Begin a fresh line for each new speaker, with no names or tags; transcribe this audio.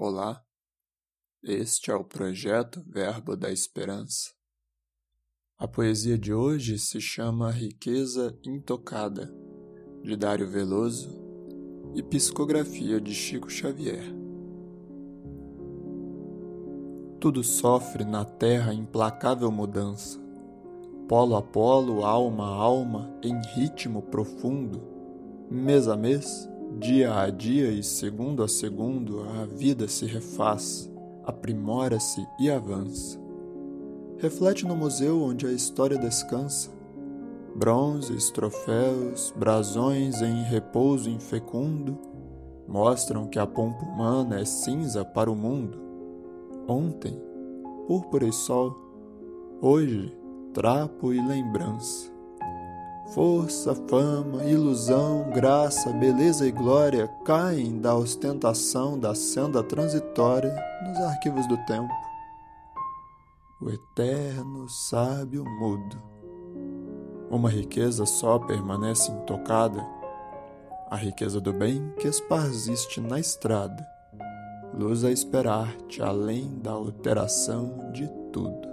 Olá, este é o projeto Verbo da Esperança. A poesia de hoje se chama Riqueza Intocada, de Dário Veloso, e psicografia de Chico Xavier. Tudo sofre na terra implacável mudança, polo a polo, alma a alma, em ritmo profundo, mês a mês, Dia a dia e segundo a segundo, a vida se refaz, aprimora-se e avança. Reflete no museu onde a história descansa. Bronzes, troféus, brasões em repouso infecundo mostram que a pompa humana é cinza para o mundo. Ontem, púrpura e sol, hoje, trapo e lembrança. Força, fama, ilusão, graça, beleza e glória caem da ostentação da senda transitória nos arquivos do tempo. O eterno sábio mudo. Uma riqueza só permanece intocada, a riqueza do bem que esparziste na estrada, luz a esperar-te além da alteração de tudo.